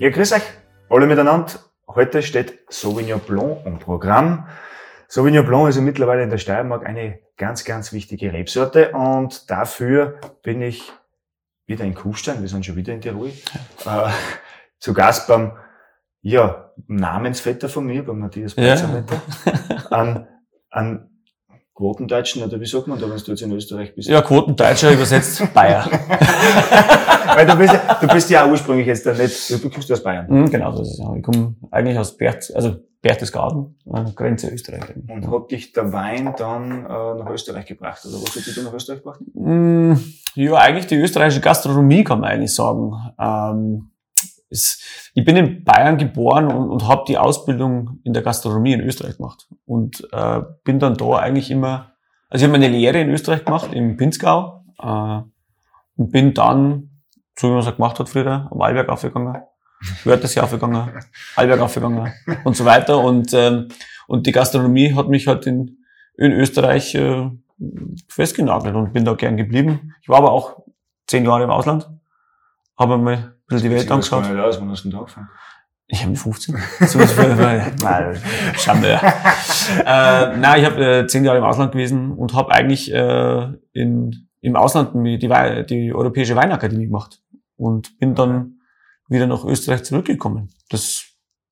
Ja, grüß euch, alle miteinander. Heute steht Sauvignon Blanc im Programm. Sauvignon Blanc ist ja mittlerweile in der Steiermark eine ganz, ganz wichtige Rebsorte und dafür bin ich wieder in Kufstein, wir sind schon wieder in Tirol, äh, zu Gast beim, ja, Namensvetter von mir, beim Matthias Ja. Pazzametter, an, an Quotendeutschen, oder wie sagt man da, wenn du jetzt in Österreich bist? Ja, Quotendeutscher übersetzt Bayer. Weil du bist, ja, du bist ja ursprünglich jetzt da nicht, du kommst aus Bayern. Mhm, genau, so ist. Ja. Ich komme eigentlich aus Bert, also Berchtesgaden, Grenze Österreich. Und hat dich der Wein dann äh, nach Österreich gebracht? Oder was hat dich da nach Österreich gebracht? Mm, Ja, eigentlich die österreichische Gastronomie kann man eigentlich sagen. Ähm, es, ich bin in Bayern geboren und, und habe die Ausbildung in der Gastronomie in Österreich gemacht und äh, bin dann da eigentlich immer, also ich habe meine Lehre in Österreich gemacht, im Pinzgau äh, und bin dann, so wie man es halt gemacht hat früher, am Allberg aufgegangen, Wörthersee aufgegangen, Allberg aufgegangen und so weiter und ähm, und die Gastronomie hat mich halt in, in Österreich äh, festgenagelt und bin da gern geblieben. Ich war aber auch zehn Jahre im Ausland, habe ein bisschen die Welt angeschaut. Nicht aus, wann hast du denn da angefangen? Ich habe mit 15. So nein, Schande. äh, nein, ich habe äh, zehn Jahre im Ausland gewesen und habe eigentlich äh, in, im Ausland die, die Europäische Weinakademie gemacht und bin dann wieder nach Österreich zurückgekommen. Das,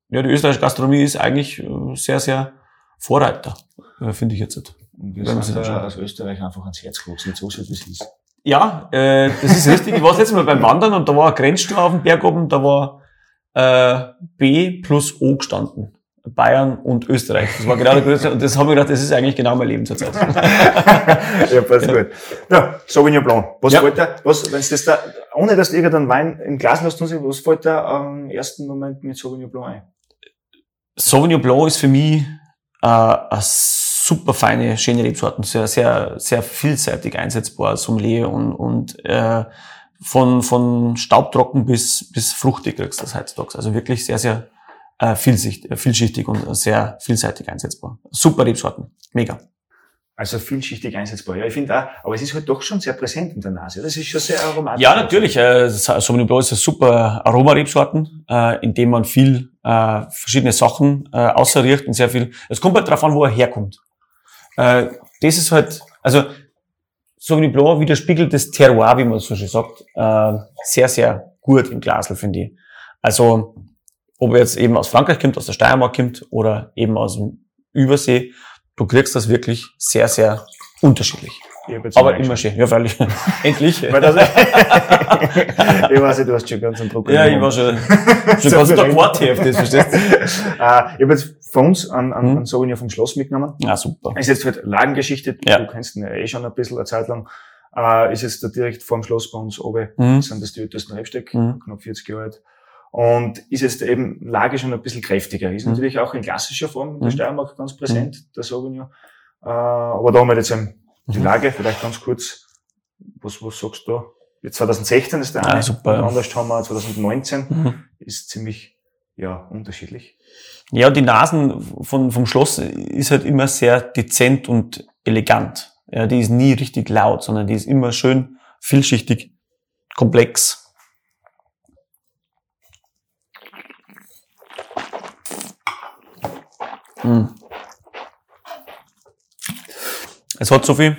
ja, die österreichische Gastronomie ist eigentlich äh, sehr, sehr Vorreiter, äh, finde ich jetzt. Und wir sind da aus Österreich einfach ans Herz gewachsen, so viel wie es ist. Ja, äh, das ist richtig. Ich war das letzte Mal beim Wandern und da war ein Grenzstor auf dem Berg oben, da war äh, B plus O gestanden. Bayern und Österreich. Das war genau der größte. Und das habe ich gedacht, das ist eigentlich genau mein Leben zurzeit. ja, passt gut. Ja, Sauvignon Blanc. Was Ja. fällt da, was, wenn's das da, ohne dass du irgendeinen Wein im Glas hast, was fällt da am ersten Moment mit Sauvignon Blanc ein? Sauvignon Blanc ist für mich äh, eine super feine, schöne Rebsorten, sehr, sehr, sehr vielseitig einsetzbar, Sommelier und, und äh, von, von staubtrocken bis, bis fruchtig kriegst du das heutzutage. Also wirklich sehr, sehr äh, vielschichtig, äh, vielschichtig und sehr vielseitig einsetzbar. Super Rebsorten. Mega. Also vielschichtig einsetzbar. Ja, ich finde auch, aber es ist halt doch schon sehr präsent in der Nase. Das ist schon sehr aromatisch. Ja, natürlich. Äh, Sauvignon Blanc ist eine super Aromarebsorten, äh, in dem man viel äh, verschiedene Sachen äh, außerriecht und sehr viel. Es kommt halt darauf an, wo er herkommt. Äh, das ist halt, also Sauvignon Blanc widerspiegelt das Terroir, wie man so schön sagt, äh, sehr, sehr gut im Glasl, finde ich. Also, ob er jetzt eben aus Frankreich kommt, aus der Steiermark kommt oder eben aus dem Übersee, du kriegst das wirklich sehr, sehr unterschiedlich. Aber immer schön. Ja, freilich. Endlich. Ich weiß nicht, du hast schon ganz einen Druck. Ja, ich war schon, schon ganz Tag Wortheft, das verstehst du? äh, Ich habe jetzt von uns einen, einen, Mhm. einen Sauvignon vom Schloss mitgenommen. Ja, super. Ist jetzt halt Lagengeschichte, Ja. du kennst ihn ja eh schon ein bisschen eine Zeit lang. Äh, ist jetzt da direkt vorm Schloss bei uns oben, Mhm. sind das die ältesten Rebstöcke, Mhm. knapp 40 Jahre alt. Und ist jetzt eben Lage schon ein bisschen kräftiger. Ist Mhm. natürlich auch in klassischer Form in der Mhm. Steiermark ganz präsent, der Sauvignon. Äh, aber da haben wir jetzt eben die Mhm. Lage, vielleicht ganz kurz, was, was sagst du da? Jetzt 2016 ist der Ah, eine, super, ja. und anders haben wir 2019, Mhm. ist ziemlich, ja, unterschiedlich. Ja, die Nasen von, vom Schloss ist halt immer sehr dezent und elegant. Ja, die ist nie richtig laut, sondern die ist immer schön vielschichtig, komplex. Mm. Es hat so viel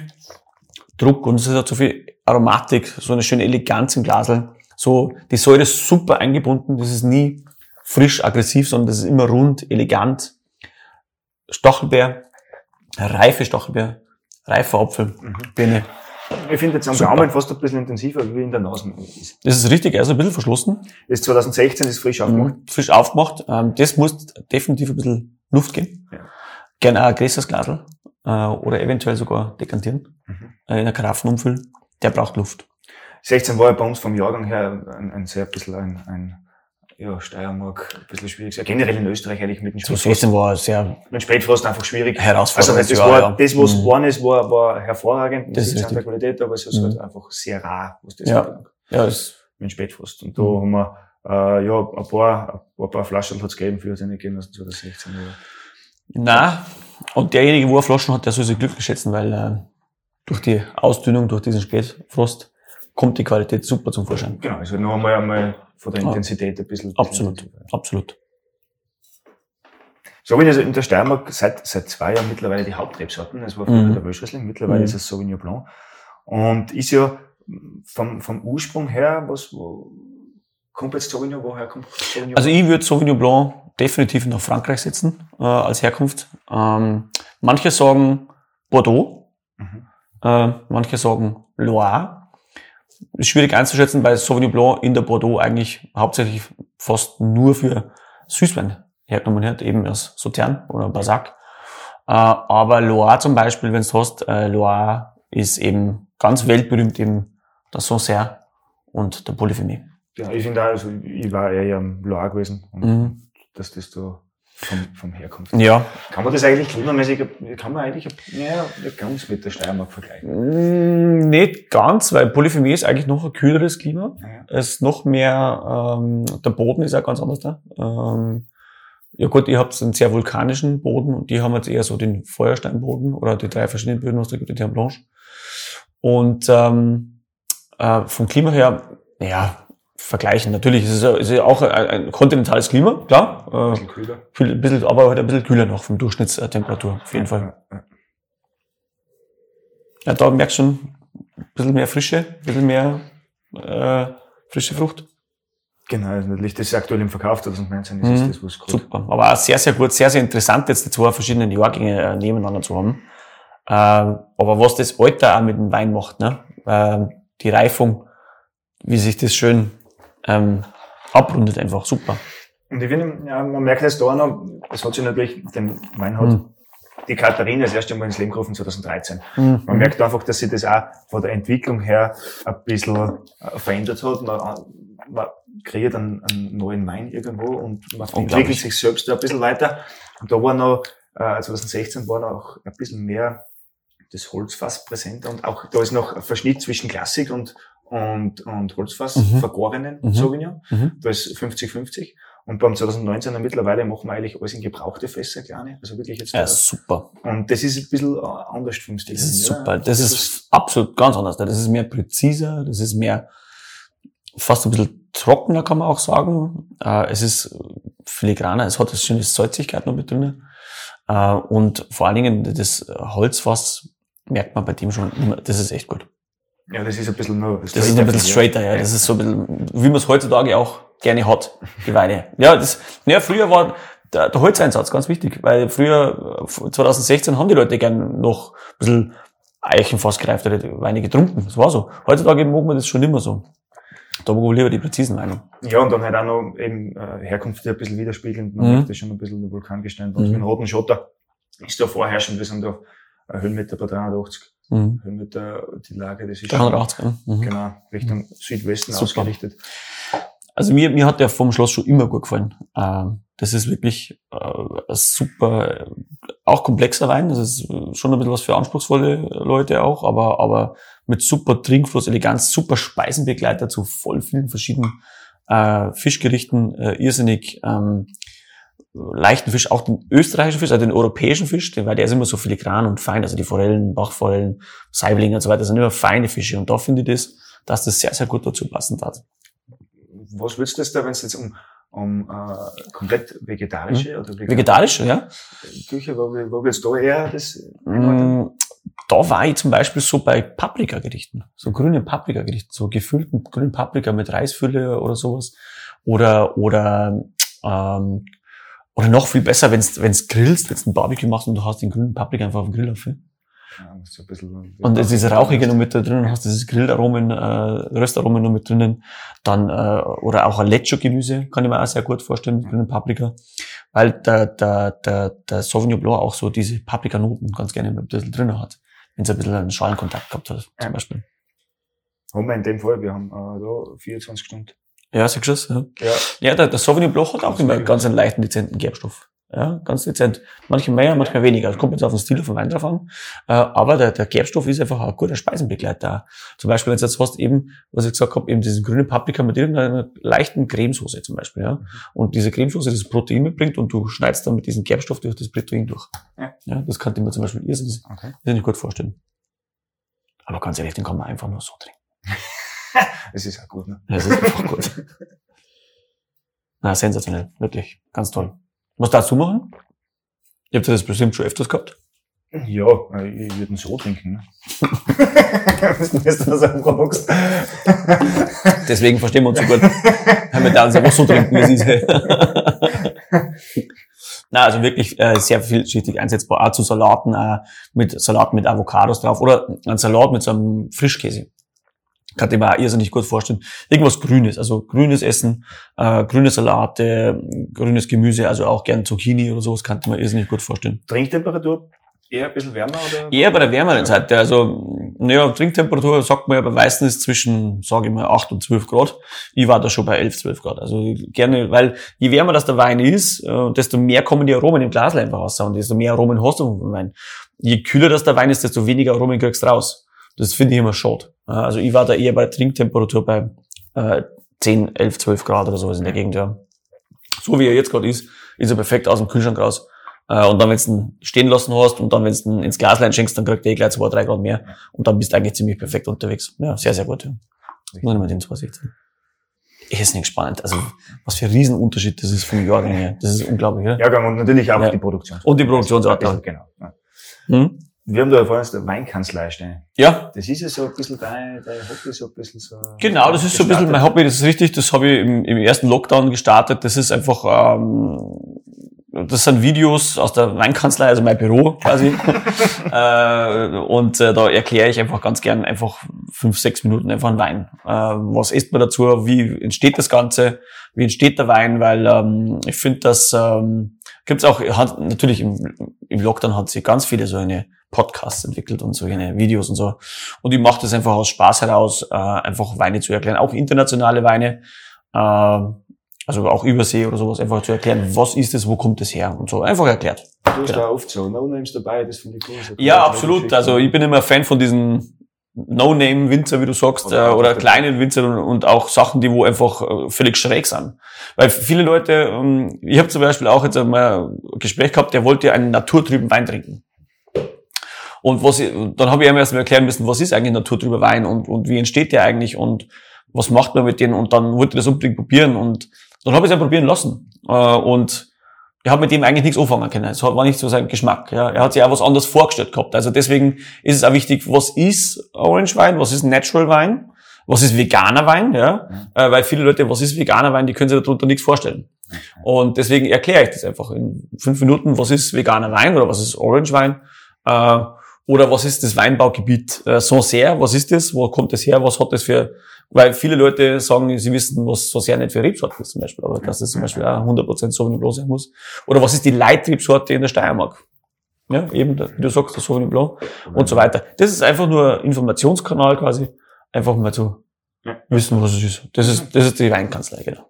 Druck und es hat so viel Aromatik, so eine schöne Eleganz im Glasl. So, die Säure ist super eingebunden, das ist nie frisch, aggressiv, sondern das ist immer rund, elegant. Stachelbeer, reife Stachelbeer, reifer Apfel, Birne. Ich finde jetzt am Super. Gaumen fast ein bisschen intensiver, wie in der Nase ist. Das ist richtig, er ist ein bisschen verschlossen, Ist 2016, ist frisch aufgemacht. mhm. frisch aufgemacht. Ähm, das muss definitiv ein bisschen Luft geben. Ja. Gerne ein größeres Glasl äh, oder eventuell sogar dekantieren, Mhm. äh, in einer Karaffen umfüllen. Der braucht Luft. 16 war ja bei uns vom Jahrgang her ein, ein sehr bisschen ein, ein ja, Steiermark ein bisschen schwierig. Ja, generell in Österreich eigentlich mit dem So 16 war sehr mit Spätfrost einfach schwierig. Also herausfordernd. das Jahr, war, ja. das, was Mhm. geworden ist, war, war hervorragend. Das ist Das der Qualität, aber es ist Mhm. halt einfach sehr rar, was das Ja. anbelangt. Ja, das, Mit Spätfrost. Und da Mhm. haben wir, äh, ja, ein paar, ein paar Flaschen hat's gegeben für seine also 2016. Aber na und derjenige, wo er Flaschen hat, der soll sich glücklich schätzen, weil äh, durch die Ausdünnung, durch diesen Spätfrost, kommt die Qualität super zum Vorschein. Genau, also noch einmal, einmal von der Ja. Intensität ein bisschen. Absolut. Absolut. Sauvignon ist in der Steiermark seit, seit zwei Jahren mittlerweile die Hauptrebsorten. Es war früher Mhm. der Wölschriesling, mittlerweile Mhm. ist es Sauvignon Blanc. Und ist ja vom, vom Ursprung her, was, wo, kommt jetzt Sauvignon, woher kommt Sauvignon? Also ich würde Sauvignon Blanc definitiv nach Frankreich setzen, äh, als Herkunft. Ähm, manche sagen Bordeaux, Mhm. äh, manche sagen Loire. Ist schwierig einzuschätzen, weil Sauvignon Blanc in der Bordeaux eigentlich hauptsächlich fast nur für Süßwein hergenommen wird, eben als Sautern oder Basac. Äh, aber Loire zum Beispiel, wenn du hast, äh, Loire ist eben ganz weltberühmt eben der Sancerre und der Polyphémie. Ja, ich finde auch, also ich war eher am Loire gewesen und Mhm. dass das da vom, vom herkommt. Ja, Kann man das eigentlich klimamäßig, kann man eigentlich, ja, ganz mit der Steiermark vergleichen. Mm, Nicht ganz, weil Polyphémie ist eigentlich noch ein kühleres Klima. Ja. Es ist noch mehr, ähm, der Boden ist auch ganz anders da. Ähm, ja gut, ihr habt einen sehr vulkanischen Boden und die haben jetzt eher so den Feuersteinboden oder die drei verschiedenen Böden, was da gibt, die Terre Blanche. Und ähm, äh, vom Klima her, ja, vergleichen. Natürlich ist es, ist ja auch ein, ein kontinentales Klima, klar. Ein Äh, bisschen kühler. viel- ein bisschen, aber halt ein bisschen kühler noch vom Durchschnittstemperatur, auf jeden Fall. Ja, da merkst du schon ein bisschen mehr Frische, ein bisschen mehr äh, frische Frucht. Genau, also natürlich das ist aktuell im Verkauf 2019 ist Mhm. es das, was gerade Super. Aber auch sehr, sehr gut, sehr, sehr interessant, jetzt die zwei verschiedenen Jahrgänge äh, nebeneinander zu haben. Ähm, aber was das Alter auch mit dem Wein macht, ne? Ähm, die Reifung, wie sich das schön ähm, abrundet, einfach super. Und ich finde, ja, man merkt jetzt da noch, es hat sich natürlich, den Wein hat Mhm. die Katharina das erste Mal ins Leben gerufen 2013. Mhm. Man merkt einfach, dass sich das auch von der Entwicklung her ein bisschen äh, verändert hat. Man, man kreiert einen, einen neuen Wein irgendwo und man entwickelt sich selbst da ein bisschen weiter. Und da war noch, äh, 2016 war noch ein bisschen mehr das Holzfass präsenter und auch da ist noch ein Verschnitt zwischen Klassik und, und, und Holzfass, Mhm. vergorenen Mhm. Sauvignon. Mhm. Da ist 50-50. Und beim 2019er mittlerweile machen wir eigentlich alles in gebrauchte Fässer, kleine. Also wirklich jetzt. Ja, super. und das ist ein bisschen äh, anders vom Stil. Das ist her, super. ja. Das ist absolut ganz anders. Das ist mehr präziser, das ist mehr fast ein bisschen trockener, kann man auch sagen. Äh, Es ist filigraner, es hat eine schöne Salzigkeit noch mit drin. Äh, Und vor allen Dingen das Holzfass merkt man bei dem schon immer, das ist echt gut. Ja, das ist ein bisschen nur. Das ist ein bisschen straighter, ja. Das ist so ein bisschen, wie man es heutzutage auch gerne hat, die Weine. Ja, das, ja, früher war der, der Holzeinsatz ganz wichtig, weil früher, äh, 2016 haben die Leute gern noch ein bisschen Eichenfass gereiftere Weine getrunken. Das war so. Heutzutage mag man das schon immer so. Da mag man lieber die präzisen Weine. Ja, und dann halt auch noch eben äh, Herkunft die ein bisschen widerspiegelnd. Man Mhm. merkt das schon ein bisschen der Vulkangestein. Und Mhm. mit dem roten Schotter ist da vorherrschend. Wir sind da äh, Höhenmeter bei 380. Mhm. Höhenmeter, die Lage, das ist 380, ja. Mhm. genau Richtung Südwesten Super. ausgerichtet. Also mir, mir hat der vom Schloss schon immer gut gefallen. Ähm, das ist wirklich äh, super, auch komplexer Wein. Das ist schon ein bisschen was für anspruchsvolle Leute auch, aber, aber mit super Trinkfluss, Eleganz, super Speisenbegleiter zu voll vielen verschiedenen äh, Fischgerichten, äh, irrsinnig ähm, leichten Fisch, auch den österreichischen Fisch, also den europäischen Fisch, weil der ist immer so filigran und fein, also die Forellen, Bachforellen, Saiblinge und so weiter, das sind immer feine Fische und da finde ich das, dass das sehr, sehr gut dazu passen hat. Was würdest du das da, wenn es jetzt um, um äh, komplett vegetarische oder Vegetarisch, ja. Küche, wo, wo würdest du eher das Mm, Da war ich zum Beispiel so bei Paprikagerichten, so grünen Paprikagerichten, so gefüllten grünen Paprika mit Reisfülle oder sowas. Oder, oder, ähm, oder noch viel besser, wenn du wenn's grillst, wenn du ein Barbecue machst und du hast den grünen Paprika einfach auf dem Grill auf. Ja, so ein bisschen, Und es ist rauchige noch mit da drinnen, hast dieses Grillaromen, äh, Röstaromen noch mit drinnen. Dann, äh, oder auch ein Lecho-Gemüse, kann ich mir auch sehr gut vorstellen mit grünen Paprika. Weil der, der, der, der Sauvignon Blanc auch so diese Paprikanoten ganz gerne ein bisschen drinnen hat. Wenn es ein bisschen einen Schalenkontakt gehabt hat, zum. Beispiel. Haben wir in dem Fall, wir haben äh, da 24 Stunden. Ja, sagst du das? Ja, Ja. ja der, der Sauvignon Blanc hat auch Ganz immer viel. ganz einen leichten, dezenten Gerbstoff. Ja, ganz dezent. Manche mehr, manchmal weniger. Das kommt jetzt auf den Stil vom Wein drauf an. Äh, aber der, der Gerbstoff ist einfach ein guter Speisenbegleiter. Zum Beispiel, wenn du jetzt hast, eben, was ich gesagt habe, eben diese grüne Paprika mit irgendeiner leichten Cremesoße zum Beispiel. Ja. Und diese Cremesoße das Protein mitbringt und du schneidest dann mit diesem Gerbstoff durch das Protein durch. Ja. Ja, das kann ich mir zum Beispiel irrsinnig, Okay. gut vorstellen. Aber ganz ehrlich, den kann man einfach nur so trinken. Das ist auch gut, ne? Das ist einfach gut. Na, sensationell. Wirklich. Ganz toll. Was darfst du machen? Ihr habt das bestimmt schon öfters gehabt. Ja, ich würde ihn so trinken, ne? Wenn. Deswegen verstehen wir uns so gut. Haben wir da uns einfach so trinken, wie es ist. Na, also wirklich äh, sehr vielschichtig einsetzbar. Auch zu Salaten, äh, mit Salat mit Avocados drauf oder ein Salat mit so einem Frischkäse. Kann ich mir auch irrsinnig gut vorstellen. Irgendwas Grünes, also grünes Essen, äh, grüne Salate, grünes Gemüse, also auch gern Zucchini oder sowas, kann ich mir irrsinnig gut vorstellen. Trinktemperatur eher ein bisschen wärmer oder? Eher bei der wärmeren Seite. Also, naja, Trinktemperatur sagt man ja bei Weißen ist zwischen, sage ich mal, 8 und 12 Grad. Ich war da schon bei 11, 12 Grad. Also gerne, weil je wärmer das der Wein ist, äh, desto mehr kommen die Aromen im Glas einfach raus und desto mehr Aromen hast du vom Wein. Je kühler das der Wein ist, desto weniger Aromen kriegst du raus. Das finde ich immer schade. Also ich war da eher bei der Trinktemperatur bei äh, 10, 11, 12 Grad oder sowas in der Gegend, ja. So wie er jetzt gerade ist, ist er perfekt aus dem Kühlschrank raus. Äh, Und dann, wenn du ihn stehen lassen hast und dann, wenn du ihn ins Glaslein schenkst, dann kriegt er eh gleich zwei, drei Grad mehr. Und dann bist du eigentlich ziemlich perfekt unterwegs. Ja, sehr, sehr gut. Ja. Muss ich mal den 216. Ist nicht spannend. Also, was für ein Riesenunterschied das ist vom Jahrgang her. Das ist unglaublich, ja? Jahrgang und natürlich auch Ja. die Produktion. Und die Produktionsart. Genau. Ja. Hm? Wir haben da vorhin der Weinkanzlei stehen. Ja, Das ist ja so ein bisschen dein, dein Hobby, so ein bisschen so. Genau, das ist so ein bisschen mein Hobby, das ist richtig, das habe ich im, im ersten Lockdown gestartet. Das ist einfach, ähm, das sind Videos aus der Weinkanzlei, also mein Büro quasi. äh, und äh, da erkläre ich einfach ganz gern einfach fünf, sechs Minuten einfach einen Wein. Äh, was isst man dazu? Wie entsteht das Ganze? Wie entsteht der Wein? Weil ähm, ich finde, dass ähm, gibt's auch, hat, natürlich im, im Lockdown hat sich ganz viele so eine Podcasts entwickelt und solche Videos und so. Und ich mache das einfach aus Spaß heraus, äh, einfach Weine zu erklären, auch internationale Weine, äh, also auch Übersee oder sowas, einfach zu erklären, was ist es, wo kommt es her und so. Einfach erklärt. Du hast Genau. da oft so No-Names dabei, das finde ich cool. So Ja, absolut. Also ich bin immer Fan von diesen No-Name-Winzer, wie du sagst, Oder auch oder kleinen Winzer und, und auch Sachen, die wo einfach äh, völlig schräg sind. Weil viele Leute, ähm, ich habe zum Beispiel auch jetzt einmal ein Gespräch gehabt, der wollte einen naturtrüben Wein trinken. Und was ich, dann habe ich ihm erst mal erklären müssen, was ist eigentlich naturtrüber Wein und, und wie entsteht der eigentlich und was macht man mit denen und dann wollte er das unbedingt probieren und dann habe ich es ja probieren lassen. Äh, und ich habe mit dem eigentlich nichts anfangen können. Es war nicht so sein Geschmack. Ja. Er hat sich auch was anderes vorgestellt gehabt. Also deswegen ist es auch wichtig, was ist Orange Wein, was ist Natural Wein, was ist veganer Wein, ja. Äh, weil viele Leute, was ist veganer Wein, die können sich darunter nichts vorstellen. Und deswegen erkläre ich das einfach in fünf Minuten, was ist veganer Wein oder was ist Orange Wein. Äh, oder was ist das Weinbaugebiet äh, Sancerre? Was ist das? Wo kommt das her? Was hat das für... Weil viele Leute sagen, sie wissen, was Sancerre nicht für Rebsorte ist zum Beispiel, aber dass das zum Beispiel auch 100% Sauvignon Blanc sein muss. Oder was ist die Leitrebsorte in der Steiermark? Ja, eben, wie du sagst, der Sauvignon Blanc und so weiter. Das ist einfach nur Informationskanal quasi, einfach mal zu. Wissen, was es ist. Das ist, das ist die Weinkanzlei, genau.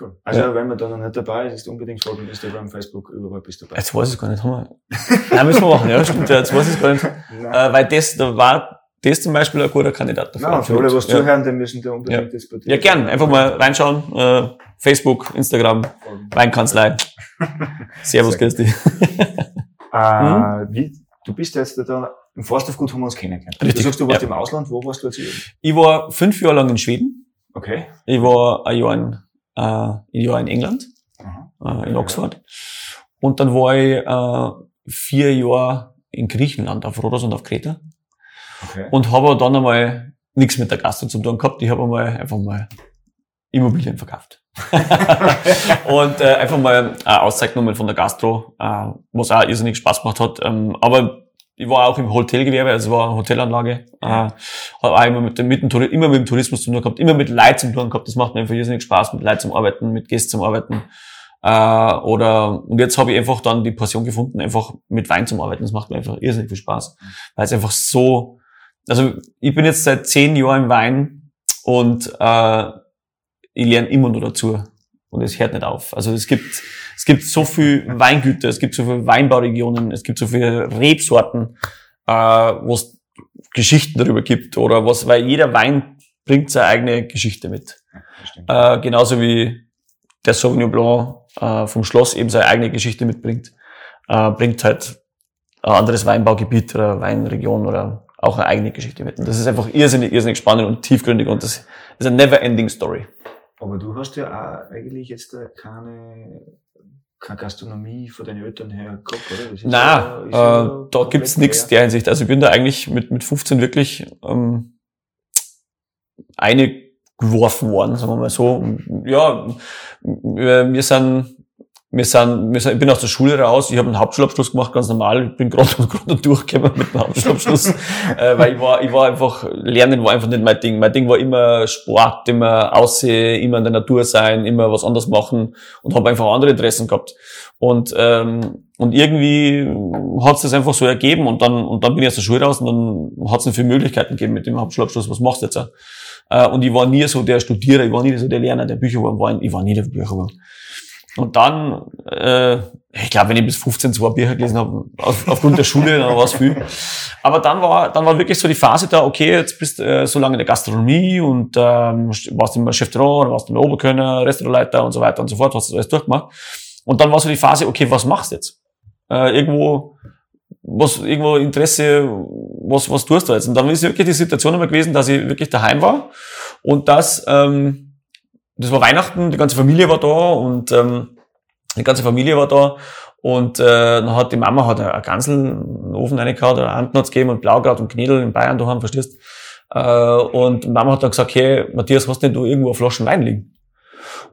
Cool. Also Ja. wenn man da noch nicht dabei ist, ist unbedingt folgen, Instagram, Facebook, überall bist du dabei. Jetzt weiß ich es gar nicht, haben wir. Nein, müssen wir machen, ja, stimmt, ja, jetzt weiß ich es gar nicht. Äh, weil das, da war das zum Beispiel ein guter Kandidat dafür. Nein, für alle, was ja. zuhören, die müssen da unbedingt bei dir Ja, gern. Einfach mal reinschauen. Äh, Facebook, Instagram, folgen. Weinkanzlei. Servus, Christi. Äh, Mhm. wie, du bist jetzt da, im Forsthof haben wir uns kennengelernt. Richtig, Du sagst, du warst ja. im Ausland, wo warst du jetzt? Ich war fünf Jahre lang in Schweden. Okay. Ich war ein Jahr in, äh, ein Jahr in England, Aha. äh, in Oxford. Und dann war ich äh, vier Jahre in Griechenland, auf Rhodos und auf Kreta. Okay. Und habe dann einmal nichts mit der Gastro zu tun gehabt. Ich habe einmal einfach mal Immobilien verkauft. und äh, einfach mal eine Auszeit genommen von der Gastro, äh, was auch irrsinnig Spaß gemacht hat. Ähm, aber ich war auch im Hotelgewerbe, also es war eine Hotelanlage. Äh, habe auch immer mit, dem, mit dem, immer mit dem Tourismus zu tun gehabt, immer mit Leuten zu tun gehabt. Das macht mir einfach irrsinnig Spaß, mit Leuten zum Arbeiten, mit Gästen zum Arbeiten. Äh, oder und jetzt habe ich einfach dann die Passion gefunden, einfach mit Wein zum Arbeiten. Das macht mir einfach irrsinnig viel Spaß, weil es einfach so also ich bin jetzt seit zehn Jahren im Wein und äh, ich lerne immer nur dazu. Und es hört nicht auf. Also es gibt, es gibt so viel Weingüter, es gibt so viele Weinbauregionen, es gibt so viele Rebsorten, äh, wo es Geschichten darüber gibt oder was, weil jeder Wein bringt seine eigene Geschichte mit. Äh, genauso wie der Sauvignon Blanc äh, vom Schloss eben seine eigene Geschichte mitbringt, äh, bringt halt ein anderes Weinbaugebiet oder Weinregion oder auch eine eigene Geschichte mit. Und das ist einfach irrsinnig, irrsinnig spannend und tiefgründig und das ist eine never-ending Story. Aber du hast ja auch eigentlich jetzt keine, keine Gastronomie von deinen Eltern her gehabt, oder? Nein, ja, äh, da gibt's nichts der Hinsicht. Also ich bin da eigentlich mit, mit 15 wirklich ähm, eine geworfen worden, sagen wir mal so. Ja, wir sind wir sind, wir sind, ich bin aus der Schule raus, ich habe einen Hauptschulabschluss gemacht, ganz normal, ich bin gerade und durchgekommen mit dem Hauptschulabschluss, äh, weil ich war, ich war einfach, Lernen war einfach nicht mein Ding. Mein Ding war immer Sport, immer Aussehen, immer in der Natur sein, immer was anderes machen und habe einfach andere Interessen gehabt. Und, ähm, und irgendwie hat es das einfach so ergeben und dann, und dann bin ich aus der Schule raus und dann hat es viele Möglichkeiten gegeben mit dem Hauptschulabschluss, was machst du jetzt? Äh, und ich war nie so der Studierer, ich war nie so der Lerner, der Bücher war, ich war nie der Bücher und dann, äh, ich glaube, wenn ich bis 15 zwei Bücher gelesen habe, auf, aufgrund der Schule, dann war es viel. Aber dann war, dann war wirklich so die Phase da, okay, jetzt bist du äh, so lange in der Gastronomie und ähm, warst immer Chef de Restaurant, warst immer Oberkönner, Restaurantleiter und so weiter und so fort, hast du alles durchgemacht. Und dann war so die Phase, okay, was machst du jetzt? Äh, irgendwo, was, irgendwo Interesse, was, was tust du jetzt? Und dann ist wirklich die Situation immer gewesen, dass ich wirklich daheim war und dass, ähm, das war Weihnachten, die ganze Familie war da und ähm, die ganze Familie war da und äh, dann hat die Mama hat eine Gansel einen Ofen reingehauen, oder Anten hat's gegeben und Blaukraut und Knädel in Bayern daheim, verstehst? Äh, und Mama hat dann gesagt, hey, Matthias, hast denn du irgendwo Flaschen Wein liegen?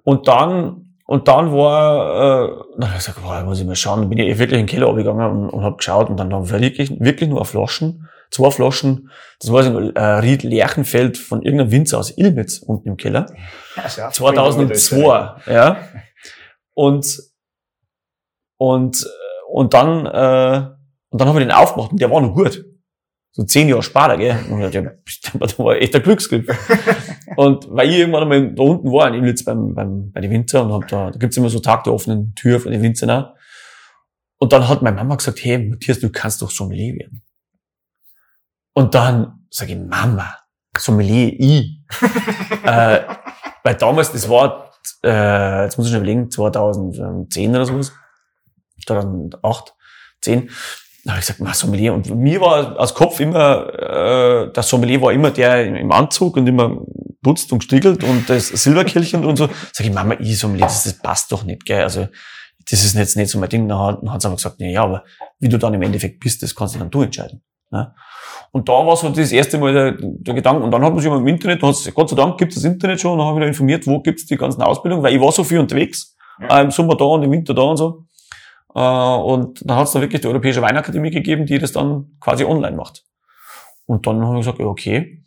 Und dann und dann war, äh, dann hab ich gesagt, boah, muss ich mal schauen, dann bin ich wirklich in den Keller gegangen und, und habe geschaut und dann waren wirklich, wirklich nur Flaschen, zwei Flaschen, das war so ein äh, Ried Lerchenfeld von irgendeinem Winzer aus Ilmitz unten im Keller. Ja, 2002, ja. Und, und, und dann, äh, und dann haben wir den aufgemacht und der war noch gut. So zehn Jahre später, gell. Und ich dachte, ja, das war echt ein Glücksgriff. und weil ich irgendwann einmal da unten war, in Ilmitz beim, beim, bei den Winzer und hab da, da gibt's immer so Tag der offenen Tür von den Winzern auch. Und dann hat meine Mama gesagt, hey, Matthias, du kannst doch Sommelier werden. Und dann sage ich, Mama, Sommelier, ich. äh, weil damals, das war, äh, jetzt muss ich schon überlegen, 2010 oder sowas, 2008, 10, da habe ich gesagt, Sommelier. Und mir war als Kopf immer, äh, das Sommelier war immer der im Anzug und immer putzt und stiegelt und das Silberkirchen und so. Sag ich, Mama, ich Sommelier, das, das passt doch nicht, gell. Also das ist jetzt nicht so mein Ding. Dann hat, dann hat sie aber gesagt, nee, ja, aber wie du dann im Endeffekt bist, das kannst du dann du entscheiden. Ne? Und da war so das erste Mal der, der Gedanke. Und dann hat man sich immer im Internet, Gott sei Dank gibt es das Internet schon, und dann habe ich wieder informiert, wo gibt es die ganzen Ausbildungen, weil ich war so viel unterwegs, ja. äh, im Sommer da und im Winter da und so. Äh, und dann hat es da wirklich die Europäische Weinakademie gegeben, die das dann quasi online macht. Und dann habe ich gesagt, ja, okay.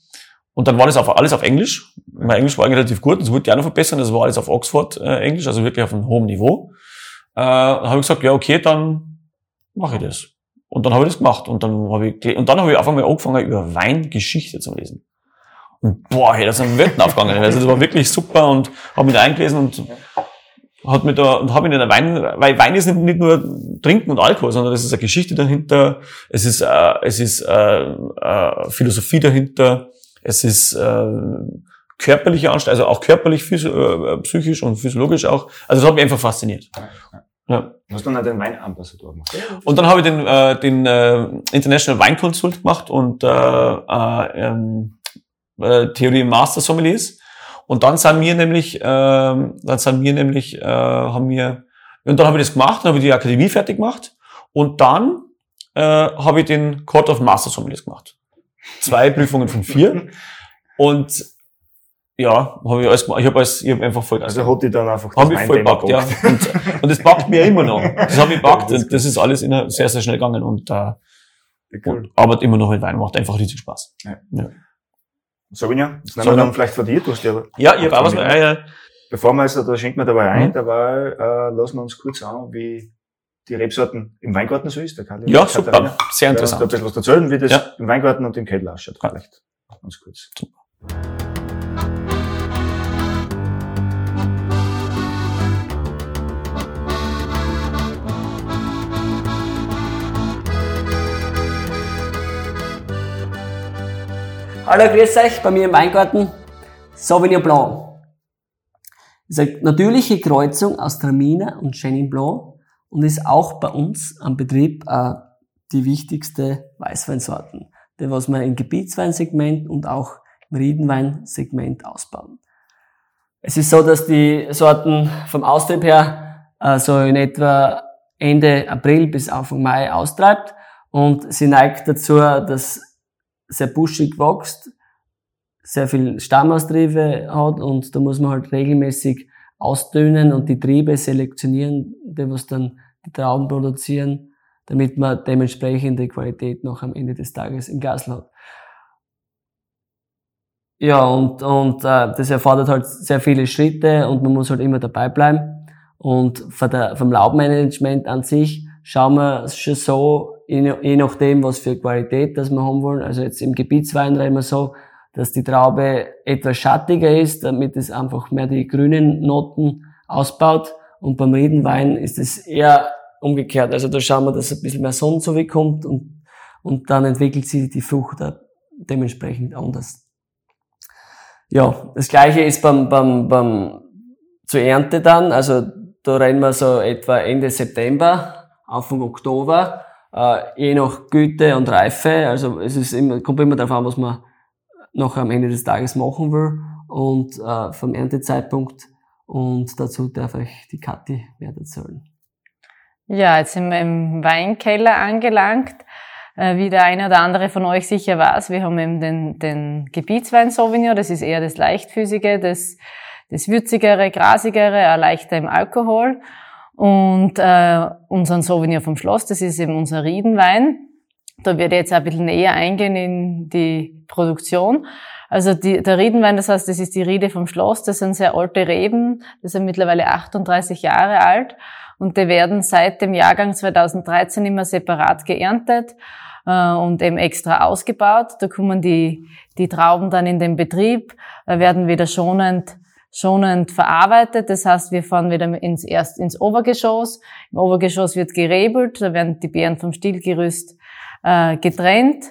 Und dann war das auf, alles auf Englisch. Mein Englisch war eigentlich relativ gut, das wollte ich auch noch verbessern, das war alles auf Oxford äh, also wirklich auf einem hohen Niveau. Äh, dann habe ich gesagt, ja, okay, dann mache ich das. Und dann habe ich das gemacht. Und dann habe ich, und dann habe ich einfach mal angefangen, über Weingeschichte zu lesen. Und boah, hey, das sind Welten aufgegangen. Also das war wirklich super und habe mich da eingelesen und hat mir da, und habe in der Wein, weil Wein ist nicht, nur Trinken und Alkohol, sondern es ist eine Geschichte dahinter, es ist, äh, es ist äh, äh, Philosophie dahinter, es ist äh, körperliche Anstrengung, also auch körperlich, äh, psychisch und physiologisch auch. Also das hat mich einfach fasziniert. Ja. Du hast dann auch den Weinambassador gemacht. Und dann habe ich den, äh, den äh, International Wine Consult gemacht und äh, äh, ähm, äh, Theorie Master Sommeliers. Und dann sind wir nämlich, äh, dann sind wir nämlich, äh, haben wir, und dann habe ich das gemacht, dann habe ich die Akademie fertig gemacht und dann äh, habe ich den Court of Master Sommeliers gemacht. Zwei Prüfungen von vier. Und ja, habe ich alles gemacht. Ich habe alles, ich habe einfach voll Also hat die dann einfach das Hab ich voll packt, ja. Und, und das packt mir immer noch. Das habe ich packt und das ist alles in, sehr, sehr schnell gegangen und, äh, cool. und arbeitet immer noch mit Wein, macht einfach riesig Spaß. Ja. ja. Sabinia, das nehmen wir dann vielleicht von dir, du hast ja... Ja, ich habe auch was, ja. Bevor wir also, da schenken wir dabei ein, mhm. dabei, äh, lassen wir uns kurz an, wie die Rebsorten im Weingarten so ist. Der Karl ja, super. Katharina. Sehr interessant. Ja, ein bisschen was erzählen, wie das ja. im Weingarten und im Keller ausschaut. Vielleicht. Ganz kurz. Super. Hallo, grüß euch bei mir im Weingarten. Sauvignon Blanc. Das ist eine natürliche Kreuzung aus Traminer und Chenin Blanc und ist auch bei uns am Betrieb äh, die wichtigste Weißweinsorten, die was wir im Gebietsweinsegment und auch im Riedenweinsegment ausbauen. Es ist so, dass die Sorten vom Austrieb her äh, so in etwa Ende April bis Anfang Mai austreibt und sie neigt dazu, dass sehr buschig wächst, sehr viel Stammaustriebe hat und da muss man halt regelmäßig ausdünnen und die Triebe selektionieren, die was dann die Trauben produzieren, damit man dementsprechende Qualität noch am Ende des Tages im Glas hat. Ja, und, und äh, das erfordert halt sehr viele Schritte und man muss halt immer dabei bleiben. Und von der, vom Laubmanagement an sich schauen wir schon so, je nachdem, was für Qualität das wir haben wollen. Also jetzt im Gebietswein reden wir so, dass die Traube etwas schattiger ist, damit es einfach mehr die grünen Noten ausbaut. Und beim Riedenwein ist es eher umgekehrt. Also da schauen wir, dass ein bisschen mehr Sonne zurückkommt und, und dann entwickelt sich die Frucht dementsprechend anders. Ja, das gleiche ist beim, beim, beim zur Ernte dann. Also da reden wir so etwa Ende September, Anfang Oktober je nach Güte und Reife. Also es ist immer, kommt immer darauf an, was man noch am Ende des Tages machen will und äh, vom Erntezeitpunkt. Und dazu darf ich die Kathi mehr erzählen. Ja, jetzt sind wir im Weinkeller angelangt. Äh, wie der eine oder andere von euch sicher weiß, wir haben eben den, den Gebietswein Sauvignon, das ist eher das leichtfüßige, das, das würzigere, grasigere, leichter im Alkohol. Und äh, unseren Sauvignon vom Schloss, das ist eben unser Riedenwein. Da werde ich jetzt ein bisschen näher eingehen in die Produktion. Also die, der Riedenwein, das heißt, das ist die Riede vom Schloss, das sind sehr alte Reben, das sind mittlerweile 38 Jahre alt und die werden seit dem Jahrgang 2013 immer separat geerntet äh, und eben extra ausgebaut. Da kommen die, die Trauben dann in den Betrieb, äh, werden wieder schonend schonend verarbeitet. Das heißt, wir fahren wieder ins, erst ins Obergeschoss. Im Obergeschoss wird gerebelt, da werden die Beeren vom Stillgerüst äh, getrennt.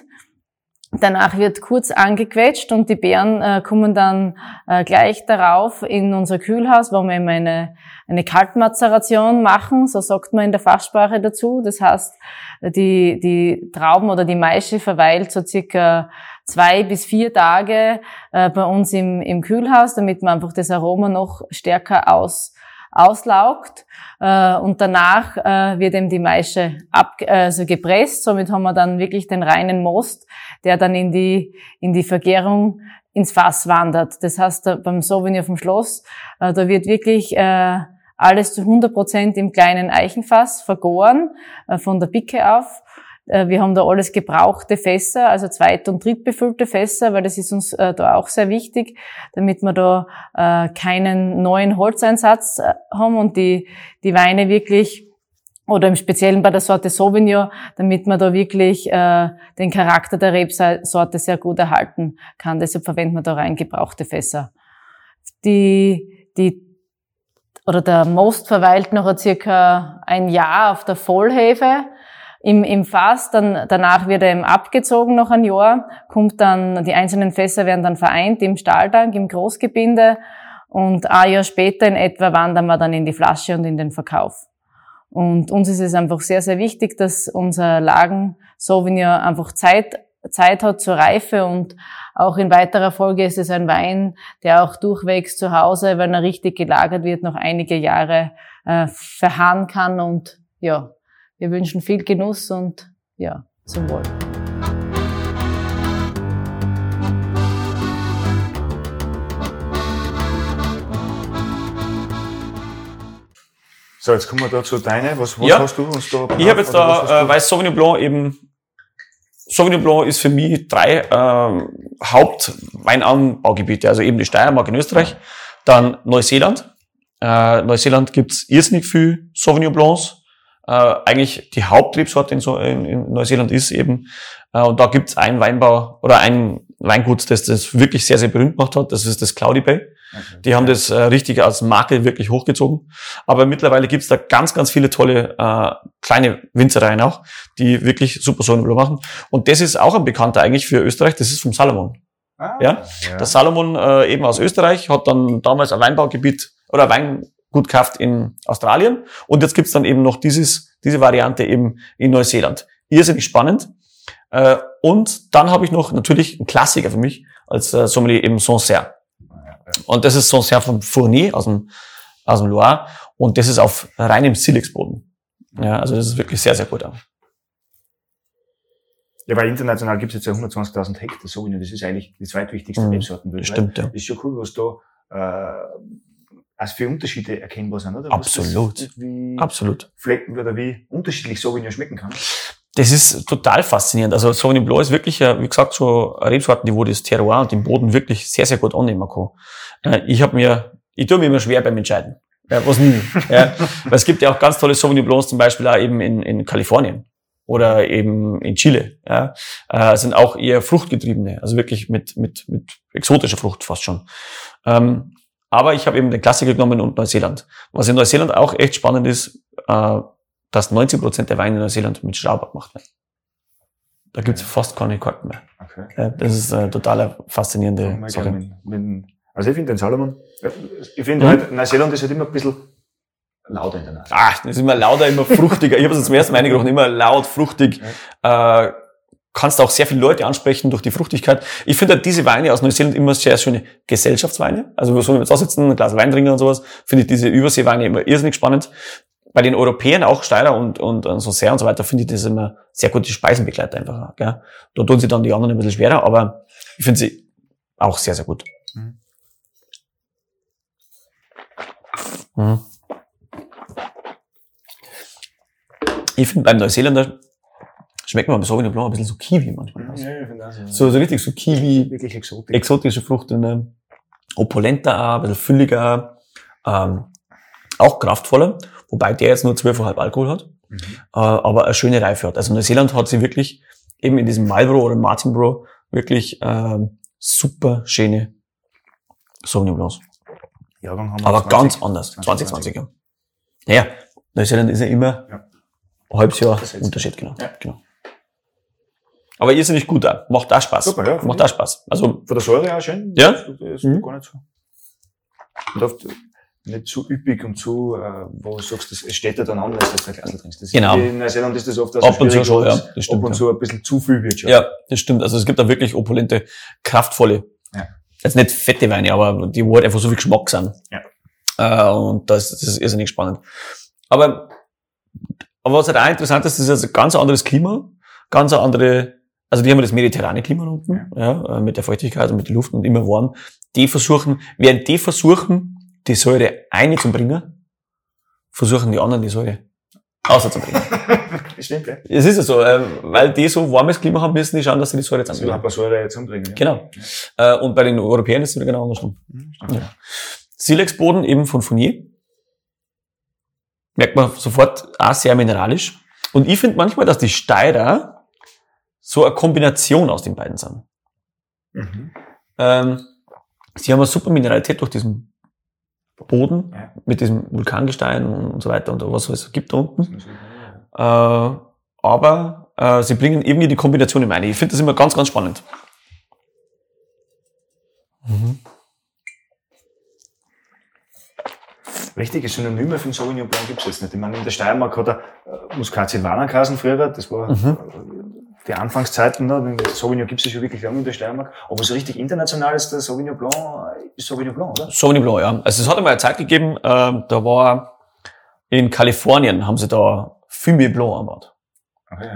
Danach wird kurz angequetscht und die Beeren äh, kommen dann äh, gleich darauf in unser Kühlhaus, wo wir eben eine, eine Kaltmazeration machen, so sagt man in der Fachsprache dazu. Das heißt, die, die Trauben oder die Maische verweilt so circa zwei bis vier Tage äh, bei uns im, im Kühlhaus, damit man einfach das Aroma noch stärker aus, auslaugt. Äh, und danach äh, wird eben die Maische ab, also gepresst. Somit haben wir dann wirklich den reinen Most, der dann in die, in die Vergärung ins Fass wandert. Das heißt, beim Sauvignon vom Schloss, äh, da wird wirklich äh, alles zu 100 Prozent im kleinen Eichenfass vergoren, von der Picke auf. Äh, wir haben da alles gebrauchte Fässer, also zweit- und drittbefüllte Fässer, weil das ist uns äh, da auch sehr wichtig, damit wir da äh, keinen neuen Holzeinsatz haben und die, die Weine wirklich oder im Speziellen bei der Sorte Sauvignon, damit man da wirklich den Charakter der Rebsorte sehr gut erhalten kann. Deshalb verwenden wir da rein gebrauchte Fässer. Die, die oder der Most verweilt noch circa ein Jahr auf der Vollhefe im, im Fass, dann danach wird er eben abgezogen noch ein Jahr, kommt dann, die einzelnen Fässer werden dann vereint im Stahltank, im Großgebinde und ein Jahr später in etwa wandern wir dann in die Flasche und in den Verkauf. Und uns ist es einfach sehr, sehr wichtig, dass unser Lagen Sauvignon einfach Zeit, Zeit hat zur Reife und auch in weiterer Folge ist es ein Wein, der auch durchwegs zu Hause, wenn er richtig gelagert wird, noch einige Jahre äh, verharren kann und ja, wir wünschen viel Genuss und ja, zum Wohl. So, jetzt kommen wir da zu deine. Was, was ja. hast du uns da? Ich habe jetzt da äh, Weiß Sauvignon Blanc eben. Sauvignon Blanc ist für mich drei äh, Hauptweinanbaugebiete, also eben die Steiermark in Österreich, dann Neuseeland. Äh, Neuseeland gibt's irrsinnig viel Sauvignon Blancs äh, eigentlich die Hauptrebsorte in, so, in, in Neuseeland ist eben. Äh, und da gibt's ein Weinbau oder ein Weingut, das das wirklich sehr, sehr berühmt gemacht hat. Das ist das Cloudy Bay. Okay. Die haben das äh, richtig als Marke wirklich hochgezogen. Aber mittlerweile gibt's da ganz, ganz viele tolle äh, kleine Winzereien auch, die wirklich super Blanc machen. Und das ist auch ein Bekannter eigentlich für Österreich. Das ist vom Salomon. Ah, Ja? Der Salomon äh, eben aus Österreich hat dann damals ein Weinbaugebiet oder ein Weingut gekauft in Australien. Und jetzt gibt's dann eben noch dieses, diese Variante eben in Neuseeland. Irrsinnig spannend. Äh, und dann habe ich noch natürlich einen Klassiker für mich als äh, Sommelier eben Sancerre. Und das ist Sancerre von Fournier aus dem, aus dem Loire. Und das ist auf reinem Silixboden. Ja, also das ist wirklich sehr, sehr gut. auch. Ja, weil international gibt es jetzt ja 120.000 Hektar Sauvignon. Das ist eigentlich die zweitwichtigste Mhm. Rebsorten weltweit. Stimmt, ja. Ist schon cool, was da äh, als für Unterschiede erkennbar sind, oder? Absolut. Das, wie Absolut. Flecken oder wie unterschiedlich Sauvignon schmecken kann. Das ist total faszinierend. Also Sauvignon Blanc ist wirklich, wie gesagt, so Rebsorten, die wo das Terroir und den Boden wirklich sehr, sehr gut annehmen kann. Äh, Ich habe mir, ich tue mir immer schwer beim Entscheiden. Ja, was nie. ja. Weil es gibt ja auch ganz tolle Sauvignon Blancs, zum Beispiel auch eben in, in Kalifornien oder eben in Chile. Ja. Äh, sind auch eher fruchtgetriebene, also wirklich mit, mit, mit exotischer Frucht fast schon. Ähm, aber ich habe eben den Klassiker genommen und Neuseeland. Was in Neuseeland auch echt spannend ist, äh, dass 90 Prozent der Weine in Neuseeland mit Straubock gemacht werden. Da gibt's fast keine Korken mehr. Okay. Ja, das ist eine total faszinierende Mal Sache. mit, mit, also ich finde den Salomon, äh, ich finde Mhm. halt, Neuseeland ist halt immer ein bisschen lauter in der Nase. Ah, das ist immer lauter, immer fruchtiger. Ich habe es zum ersten Mal eingerochen, immer laut, fruchtig. Äh, kannst auch sehr viele Leute ansprechen durch die Fruchtigkeit. Ich finde halt diese Weine aus Neuseeland immer sehr schöne Gesellschaftsweine. Also wir jetzt da sitzen, ein Glas Wein trinken und sowas, finde ich diese Überseeweine immer irrsinnig spannend. Bei den Europäern, auch Steiler und, und, und so sehr und so weiter, finde ich das immer sehr gute Speisenbegleiter einfach. Gell? Da tun sie dann die anderen ein bisschen schwerer, aber ich finde sie auch sehr, sehr gut. Mhm. Mhm. Ich finde beim Neuseeländer schmeckt man beim Sauvignon Blanc ein bisschen so Kiwi manchmal. Ja, ich finde auch so. So, richtig so Kiwi, wirklich exotisch. exotische Frucht drin, opulenter auch, ein bisschen fülliger, ähm, auch kraftvoller, wobei der jetzt nur 12,5 Alkohol hat, Mhm. äh, aber eine schöne Reife hat. Also Neuseeland hat sie wirklich eben in diesem Marlborough oder Martinborough wirklich ähm, super schöne Sauvignon Blancs. Jahrgang haben wir Aber 20. ganz anders, 2020. ja. Naja, Neuseeland ist ja immer Ja. ein halbes Jahr Unterschied, genau. Ja. genau. Aber nicht gut da. Macht auch Spaß. Super, ja, Macht auch Spaß. Also, Von der Säure auch schön. Ja. Das ist Mhm. gar nicht so. Und oft nicht zu üppig und zu, äh, wo du sagst, das- es steht ja dann an, dass du ein Glas trinkst. Das Genau. In Neuseeland ist das oft auch Ab und zu schon, ja, das stimmt, Ab und ja. zu ein bisschen zu viel wird schon. ja, das stimmt. Also es gibt da wirklich opulente, kraftvolle, Ja. jetzt nicht fette Weine, aber die, wo halt einfach so viel Geschmack sind. Ja. Äh, und das, das ist irrsinnig spannend. Aber, aber was halt auch interessant ist, das ist ein ganz anderes Klima, ganz eine andere, also die haben ja das mediterrane Klima unten, ja. äh, mit der Feuchtigkeit und mit der Luft und immer warm. Die versuchen, während die versuchen, die Säure einzubringen, versuchen die anderen die Säure auszubringen. Stimmt, ja. Es ist ja so, äh, weil die so warmes Klima haben, müssen die schauen, dass sie die Säure Also ein zusammenbringen. paar Säure jetzt umbringen. Ja. Genau. Äh, und bei den Europäern ist es wieder genau andersrum. Mhm, stimmt. Ja. Silexboden eben von Fournier. Merkt man sofort auch sehr mineralisch. Und ich finde manchmal, dass die Steirer so eine Kombination aus den beiden sind. Mhm. Ähm, sie haben eine super Mineralität durch diesen Boden Ja. mit diesem Vulkangestein und so weiter und was es gibt da unten. Äh, aber äh, sie bringen irgendwie die Kombination im eine. Ich finde das immer ganz, ganz spannend. Richtige Synonyme für den Sauvignon Blanc gibt's jetzt nicht. Ich meine, in der Steiermark hat er äh, Muscat Silvaner geheißen früher, das war Mhm. Äh, die Anfangszeiten, ne? Sauvignon gibt's ja schon wirklich lange in der Steiermark. Aber so richtig international ist der Sauvignon Blanc, äh, ist Sauvignon Blanc, oder? Sauvignon Blanc, ja. Also es hat einmal eine Zeit gegeben, ähm, da war in Kalifornien haben sie da Fumier Blanc angebaut. Okay,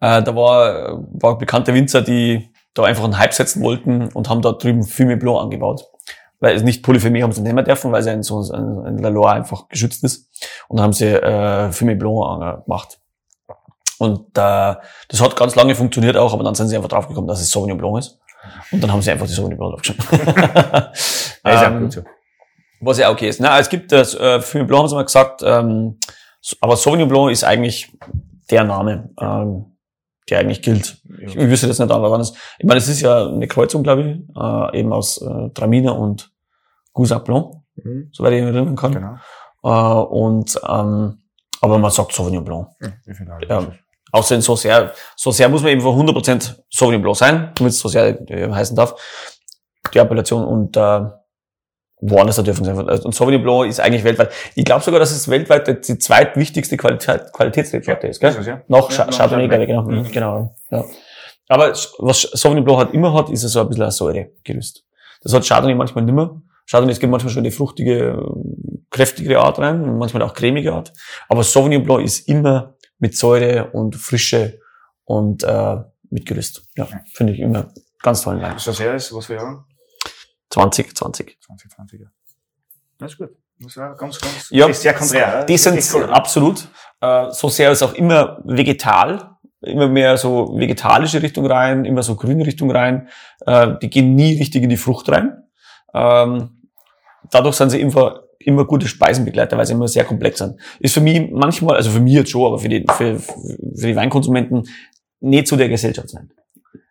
ja. Äh, da war, war bekannte Winzer, die da einfach einen Hype setzen wollten und haben da drüben Fumier Blanc angebaut. Weil es nicht Polyphemie haben sie nicht mehr dürfen, weil sie in so in, in La Loire einfach geschützt ist. Und dann haben sie äh, Fumier Blanc gemacht. Und äh, das hat ganz lange funktioniert auch, aber dann sind sie einfach draufgekommen, dass es Sauvignon Blanc ist. Und dann haben sie einfach die Sauvignon Blanc draufgeschrieben. Ja, ist Ähm, gut so. was ja okay ist. Na, es gibt das, äh, für Blanc haben sie mal gesagt, ähm, aber Sauvignon Blanc ist eigentlich der Name, ähm, der eigentlich gilt. Ich, ich wüsste jetzt nicht anders. Ich meine, es ist ja eine Kreuzung, glaube ich, äh, eben aus äh, Traminer und Gousac Blanc, Mhm. soweit ich mich erinnern kann. Genau. Äh, und ähm, aber man sagt Sauvignon Blanc. Ja. Ja. Außerdem so sehr, so sehr muss man eben von 100% Sauvignon Blanc sein, damit es so sehr äh, heißen darf. Die Appellation und äh, woanders dürfen sie einfach. Und Sauvignon Blanc ist eigentlich weltweit. Ich glaube sogar, dass es weltweit die zweitwichtigste Qualität, Qualitätsrebsorte ist, gell? Ist es, ja. Nach Ja, Chardonnay, glaube ich, genau. Mhm. genau ja. Aber was Sauvignon Blanc halt immer hat, ist so ein bisschen ein Säuregerüst. Das hat Chardonnay manchmal nimmer. Chardonnay, es gibt manchmal schon eine fruchtige, äh, kräftigere Art rein, und manchmal auch cremige Art. Aber Sauvignon Blanc ist immer mit Säure und Frische und äh, mit Gerüst. Ja, finde ich immer ganz tollen Wein. So sehr ist, was für Jahre? 20, 20. 2020, ja. Das ist gut. Das ist auch ganz, ganz, Ja, ist sehr konträr. Die sind cool. absolut. Äh, so sehr ist auch immer vegetal, immer mehr so vegetalische Richtung rein, immer so grüne Richtung rein. Äh, die gehen nie richtig in die Frucht rein. Ähm, dadurch sind sie immer, immer gute Speisenbegleiter, weil sie immer sehr komplex sind. Ist für mich manchmal, also für mich jetzt schon, aber für die, für, für die Weinkonsumenten nicht zu der Gesellschaft sein.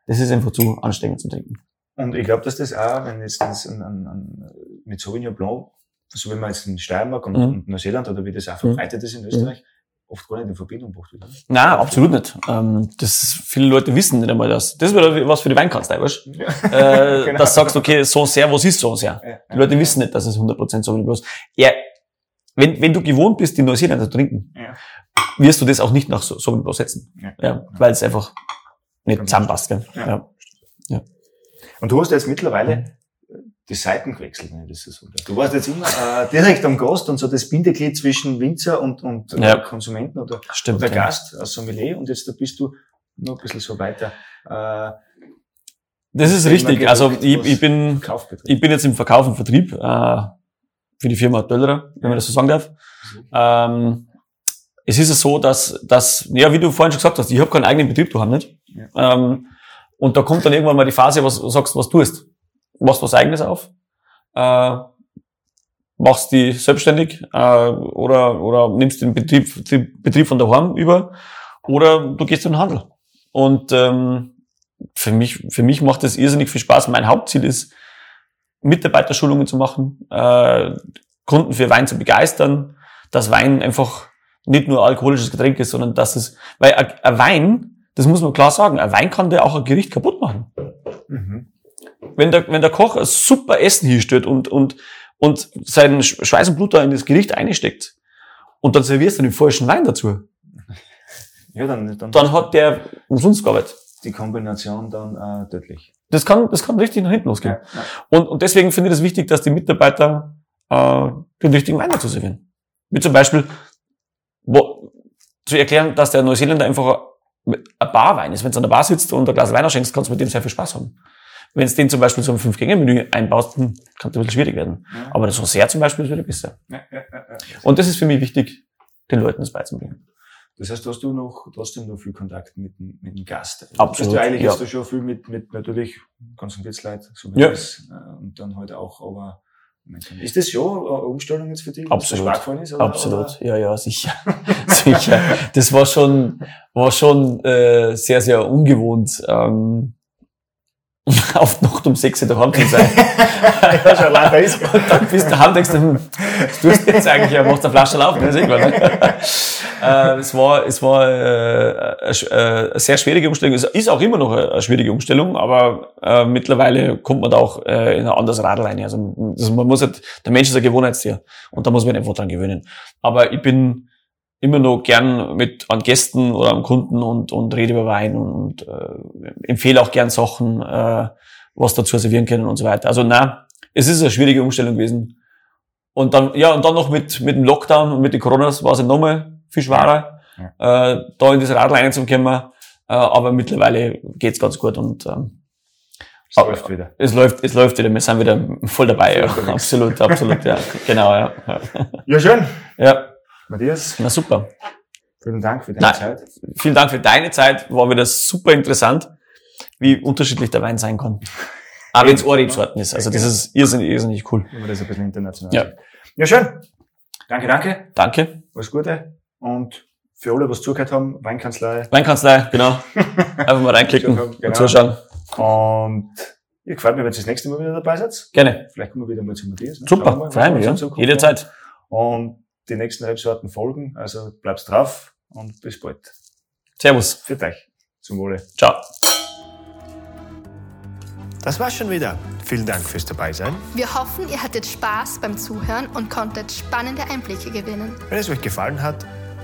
Das ist einfach zu anstrengend zum Trinken. Und ich glaube, dass das auch, wenn jetzt das an, an, an, mit Sauvignon Blanc, so wie man jetzt in Steiermark und, Mhm. und Neuseeland oder wie das auch verbreitet ist in Österreich, oft gar nicht in Verbindung gebracht wird. oder? Nein, absolut nicht. Ähm, das, viele Leute wissen nicht einmal das. Das wäre was für die Weinkanzlei, weißt du? Ja. äh, Genau. dass du sagst, okay, so sehr, was ist so sehr? Ja, Die Leute wissen nicht, dass es 100% so ist. Ja, wenn, wenn du gewohnt bist, in Neuseeland zu trinken, Ja. wirst du das auch nicht nach so, einem setzen. Ja. Ja, weil es einfach nicht zusammenpasst. Gell? Ja. Ja. Und du hast jetzt mittlerweile die Seiten gewechselt, das so sage. Du warst jetzt immer äh, direkt am Gast und so das Bindeglied zwischen Winzer und, und äh, Ja. Konsumenten oder, Stimmt. oder ja. Gast, als Sommelier und jetzt da bist du noch ein bisschen so weiter äh, Das ist richtig. Also ich, ich bin ich bin jetzt im Verkauf und Vertrieb äh, für die Firma Döllerer, wenn man das so sagen darf. Ähm, es ist ja so, dass, dass, ja, wie du vorhin schon gesagt hast, ich habe keinen eigenen Betrieb, du hast nicht. Ähm, und da kommt dann irgendwann mal die Phase, was du sagst, was tust. Machst was eigenes auf, äh, machst die selbstständig äh, oder, oder nimmst den Betrieb, den Betrieb von daheim über oder du gehst in den Handel. Und ähm, für mich, für mich macht das irrsinnig viel Spaß. Mein Hauptziel ist, Mitarbeiterschulungen zu machen, äh, Kunden für Wein zu begeistern, dass Wein einfach nicht nur alkoholisches Getränk ist, sondern dass es, weil ein, ein Wein, das muss man klar sagen, ein Wein kann dir auch ein Gericht kaputt machen. Mhm. Wenn der, wenn der Koch ein super Essen hinstellt und, und, und seinen Sch- Schweiß und Blut da in das Gericht einsteckt und dann servierst du den falschen Wein dazu, Ja, dann, dann, dann hat der umsonst gearbeitet. die Kombination dann äh, tödlich. Das kann, das kann richtig nach hinten losgehen. Ja. Und, und deswegen finde ich es wichtig, dass die Mitarbeiter äh, den richtigen Wein dazu servieren. Wie zum Beispiel wo, zu erklären, dass der Neuseeländer einfach ein Barwein ist. Wenn du an der Bar sitzt und ein Glas Wein schenkst, kannst du mit dem sehr viel Spaß haben. Wenn du den zum Beispiel so ein Fünf-Gänge-Menü einbaust, kann das ein bisschen schwierig werden. Ja. Aber das Dessert zum Beispiel ist wieder besser. Ja, ja. Und das ist für mich wichtig, den Leuten das beizubringen. Das heißt, hast du noch trotzdem noch viel Kontakt mit, dem- mit dem Gast? Absolut, Bist du eigentlich ja. hast du schon viel mit, mit natürlich Konzentriersleit, so wie Ja. das, äh, und dann halt auch, aber ist das schon eine Umstellung jetzt für dich? Absolut. Ist, oder, Absolut, ja, ja, sicher. sicher. Das war schon, war schon äh, sehr, sehr ungewohnt, ähm, auf die Nacht um sechs Uhr daheim zu sein. Ja, schon leider ist. Und dann bist du daheim denkst du, hm, was tust du jetzt eigentlich? Ja, machst eine Flasche laufen, das ist klar, ne? äh, Es war, es war äh, eine, äh, eine sehr schwierige Umstellung. Es ist auch immer noch eine, schwierige Umstellung, aber äh, mittlerweile kommt man da auch äh, in ein anderes Radl rein. Also man muss halt, der Mensch ist ein Gewohnheitstier und da muss man einfach dran gewöhnen. Aber ich bin immer noch gern mit an Gästen oder am Kunden und, und rede über Wein und, äh, empfehle auch gern Sachen, äh, was dazu servieren können und so weiter. Also na, es ist eine schwierige Umstellung gewesen. Und dann, ja, und dann noch mit, mit dem Lockdown und mit den Coronas war es ja nochmal viel schwerer, äh, da in das Radl reinzukommen. Äh, aber mittlerweile geht's ganz gut und ähm, Es läuft wieder. es läuft, es läuft wieder. Wir sind wieder voll dabei. Ja. Absolut, absolut, ja. Genau, ja. Ja, Ja, schön. ja. Matthias, na super. vielen Dank für deine Nein. Zeit. Vielen Dank für deine Zeit. War wieder super interessant, wie unterschiedlich der Wein sein kann. Aber wenn es Ohrrebsorten ist. Also das ist irrsinnig, irrsinnig cool. Wenn wir das ein bisschen international Ja. Ja, schön. Danke, danke. Danke. Alles Gute. Und für alle, was zugehört haben, Weinkanzlei. Weinkanzlei, genau. Einfach mal reinklicken Genau. und zuschauen. Und ihr gefällt mir, wenn ihr das nächste Mal wieder dabei seid. Gerne. Vielleicht kommen wir wieder mal zu Matthias. ne? Wir Super, mal, freue was mich, ja. Jederzeit. Und die nächsten Rebsorten folgen. Also bleibst drauf und bis bald. Servus. Für euch. Zum Wohle. Ciao. Das war's schon wieder. Vielen Dank fürs Dabeisein. Wir hoffen, ihr hattet Spaß beim Zuhören und konntet spannende Einblicke gewinnen. Wenn es euch gefallen hat,